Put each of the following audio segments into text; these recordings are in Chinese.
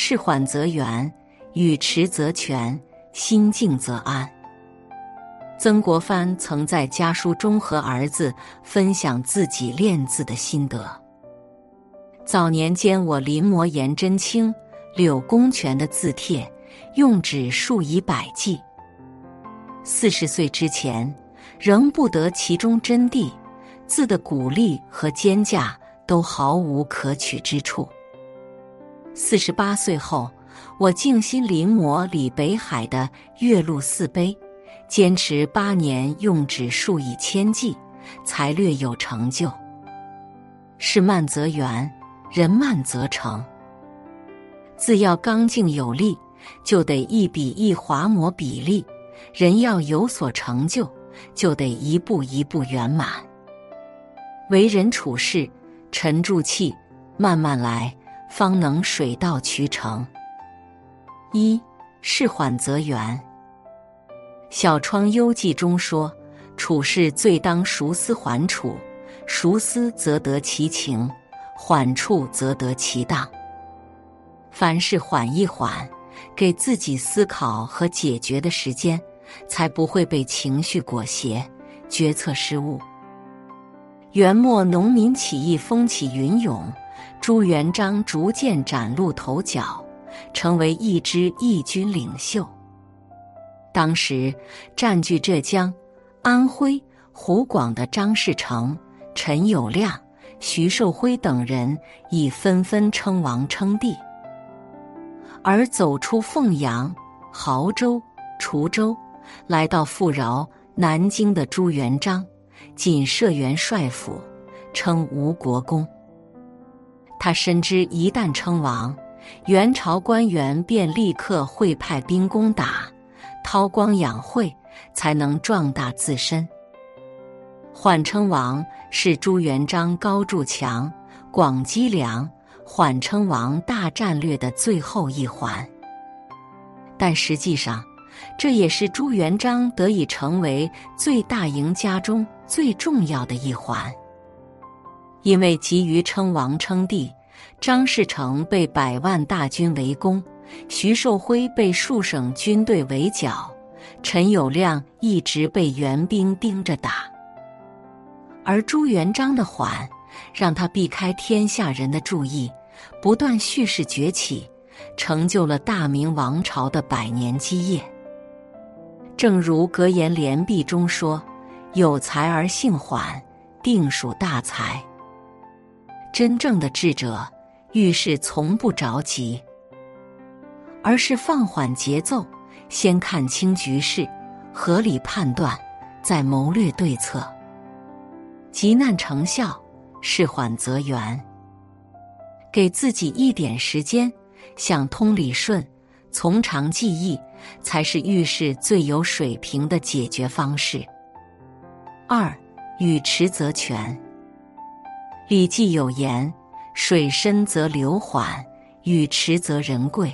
事缓则圆，语迟则全，心静则安。曾国藩曾在家书中和儿子分享自己练字的心得。早年间，我临摹颜真卿、柳公权的字帖，用纸数以百计。四十岁之前，仍不得其中真谛，字的鼓励和间架都毫无可取之处。四十八岁后，我静心临摹李北海的《岳麓寺碑》。坚持八年，用纸数以千计，才略有成就。事慢则圆，人慢则成。字要刚劲有力，就得一笔一划抹笔力；人要有所成就，就得一步一步圆满。为人处事，沉住气，慢慢来，方能水到渠成。一事缓则圆。《小窗幽记》中说：“处事最当熟思缓处，熟思则得其情，缓处则得其当。凡事缓一缓，给自己思考和解决的时间，才不会被情绪裹挟，决策失误。”元末农民起义风起云涌，朱元璋逐渐崭露头角，成为一支义军领袖。当时占据浙江、安徽、湖广的张士诚、陈友谅、徐寿辉等人已纷纷称王称帝，而走出凤阳、亳州、滁州，来到富饶南京的朱元璋，仅设元帅府，称吴国公。他深知一旦称王，元朝官员便立刻会派兵攻打。韬光养晦，才能壮大自身。缓称王是朱元璋高筑墙、广积粮、缓称王大战略的最后一环。但实际上，这也是朱元璋得以成为最大赢家中最重要的一环。因为急于称王称帝，张士诚被百万大军围攻。徐寿辉被数省军队围剿，陈友谅一直被援兵盯着打，而朱元璋的缓，让他避开天下人的注意，不断蓄势崛起，成就了大明王朝的百年基业。正如格言联璧中说：“有才而性缓，定属大才。”真正的智者遇事从不着急。而是放缓节奏，先看清局势，合理判断，再谋略对策。急难成效，事缓则圆。给自己一点时间，想通理顺，从长计议，才是遇事最有水平的解决方式。二，与迟则全。《礼记》有言：“水深则流缓，语迟则人贵。”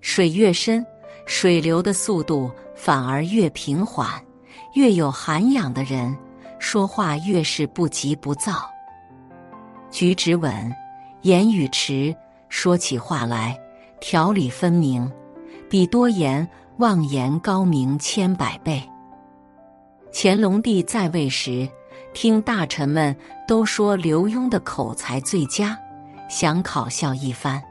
水越深，水流的速度反而越平缓。越有涵养的人，说话越是不急不躁，举止稳，言语迟，说起话来条理分明，比多言妄言高明千百倍。乾隆帝在位时，听大臣们都说刘墉的口才最佳，想考笑一番。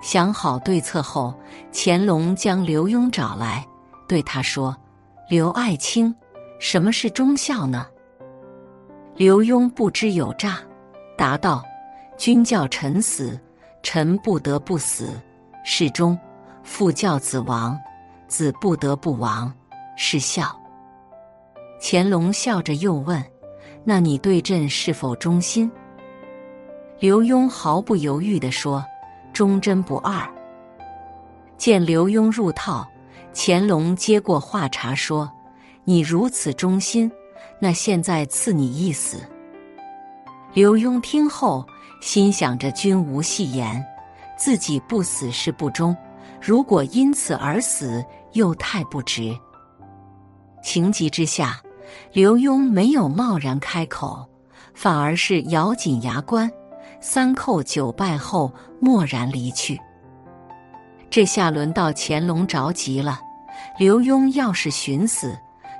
想好对策后，乾隆将刘墉找来，对他说：“刘爱卿，什么是忠孝呢？”刘墉不知有诈，答道：“君叫臣死，臣不得不死，是忠；父教子亡，子不得不亡，是孝。”乾隆笑着又问：“那你对朕是否忠心？”刘墉毫不犹豫地说。忠贞不二。见刘墉入套，乾隆接过话茬说：“你如此忠心，那现在赐你一死。”刘墉听后，心想着君无戏言，自己不死是不忠，如果因此而死，又太不值。情急之下，刘墉没有贸然开口，反而是咬紧牙关。三叩九拜后默然离去。这下轮到乾隆着急了。刘墉要是寻死，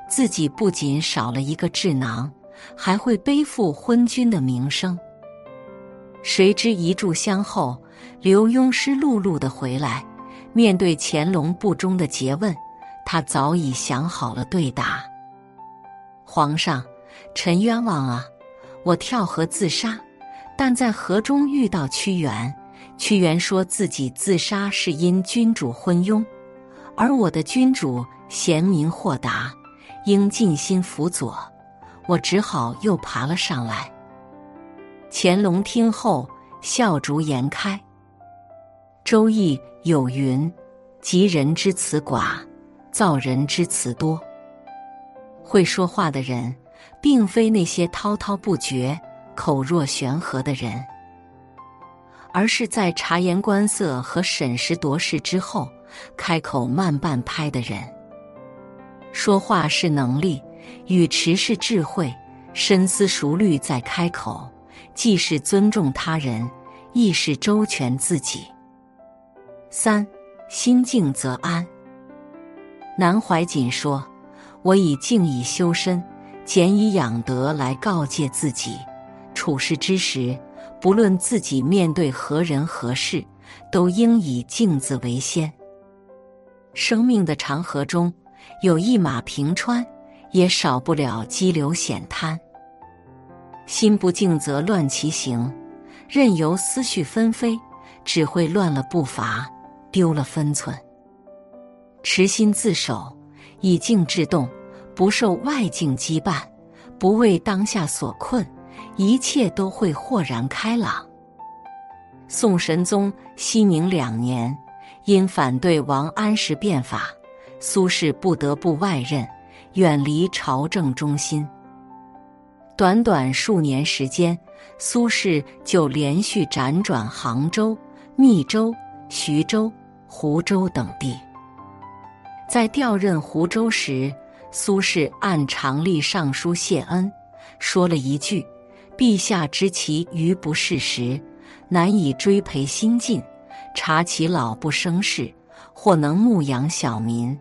自己不仅少了一个智囊，还会背负昏君的名声。谁知一炷香后，刘墉湿漉漉的回来，面对乾隆不忠的诘问，他早已想好了对答。皇上，臣冤枉啊！我跳河自杀，但在河中遇到屈原，屈原说自己自杀是因君主昏庸。而我的君主贤明豁达，应尽心辅佐，我只好又爬了上来。乾隆听后笑逐颜开。《周易》有云：“及人之辞寡，造人之辞多。”会说话的人，并非那些滔滔不绝、口若悬河的人，而是在察言观色和审时度势之后。开口慢半拍的人，说话是能力，语迟是智慧，深思熟虑再开口，既是尊重他人，亦是周全自己。三心静则安。南怀瑾说：“我以静以修身，俭以养德，来告诫自己，处事之时，不论自己面对何人何事，都应以静字为先。”生命的长河中，有一马平川，也少不了激流险滩。心不静则乱其行，任由思绪纷飞，只会乱了步伐，丢了分寸。持心自守，以静制动，不受外境羁绊，不为当下所困，一切都会豁然开朗。宋神宗熙宁两年。因反对王安石变法，苏轼不得不外任，远离朝政中心。短短数年时间，苏轼就连续辗转杭州、密州、徐州、湖州等地。在调任湖州时，苏轼按常例上书谢恩，说了一句：“陛下知其余不事时，难以追培新进。”察其老不生事，或能牧养小民。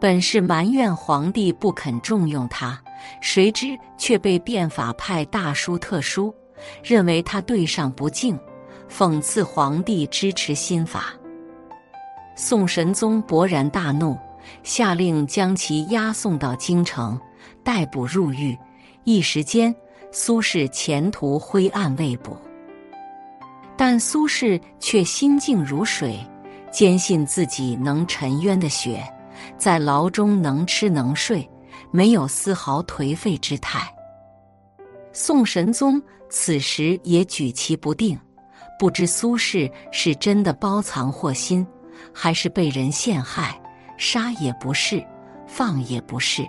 本是埋怨皇帝不肯重用他，谁知却被变法派大书特书，认为他对上不敬，讽刺皇帝支持新法。宋神宗勃然大怒，下令将其押送到京城，逮捕入狱。一时间，苏轼前途灰暗未卜。但苏轼却心静如水，坚信自己能沉冤的雪，在牢中能吃能睡，没有丝毫颓废之态。宋神宗此时也举棋不定，不知苏轼是真的包藏祸心，还是被人陷害，杀也不是，放也不是。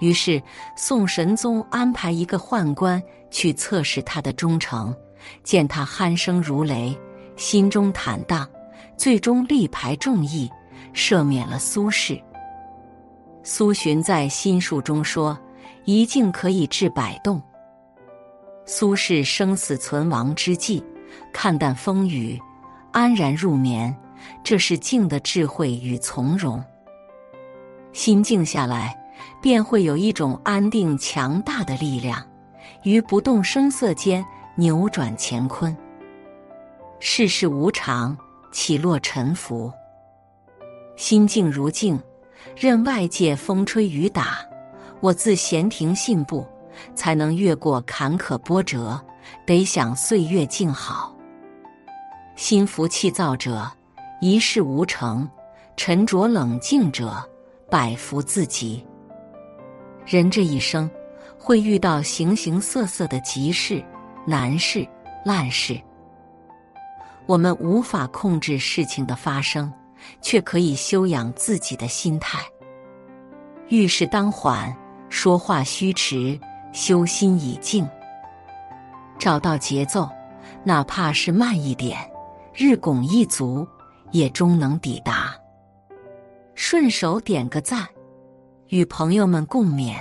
于是宋神宗安排一个宦官去测试他的忠诚。见他鼾声如雷，心中坦荡，最终力排众议，赦免了苏轼。苏洵在心术中说：“一静可以治百动。”苏轼生死存亡之际，看淡风雨，安然入眠，这是静的智慧与从容。心静下来，便会有一种安定强大的力量，于不动声色间。扭转乾坤，世事无常，起落沉浮。心静如镜，任外界风吹雨打，我自闲庭信步，才能越过坎坷波折。得享岁月静好。心浮气躁者，一事无成；沉着冷静者，百福自集。人这一生，会遇到形形色色的急事。难事烂事，我们无法控制事情的发生，却可以修养自己的心态。遇事当缓，说话须迟，修心以静，找到节奏，哪怕是慢一点，日拱一卒，也终能抵达。顺手点个赞，与朋友们共勉。